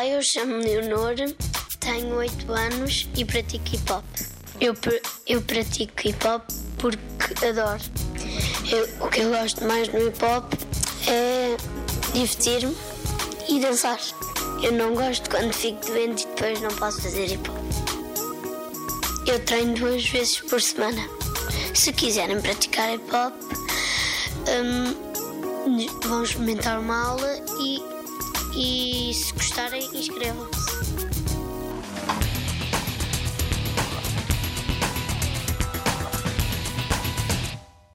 eu chamo-me Leonor, tenho 8 anos e pratico hip hop. Eu, eu pratico hip hop porque adoro. Eu, o que eu gosto mais no hip hop é divertir-me e dançar. Eu não gosto quando fico doente e depois não posso fazer hip hop. Eu treino duas vezes por semana. Se quiserem praticar hip hop, um, vão experimentar uma aula e se gostarem, inscrevam-se.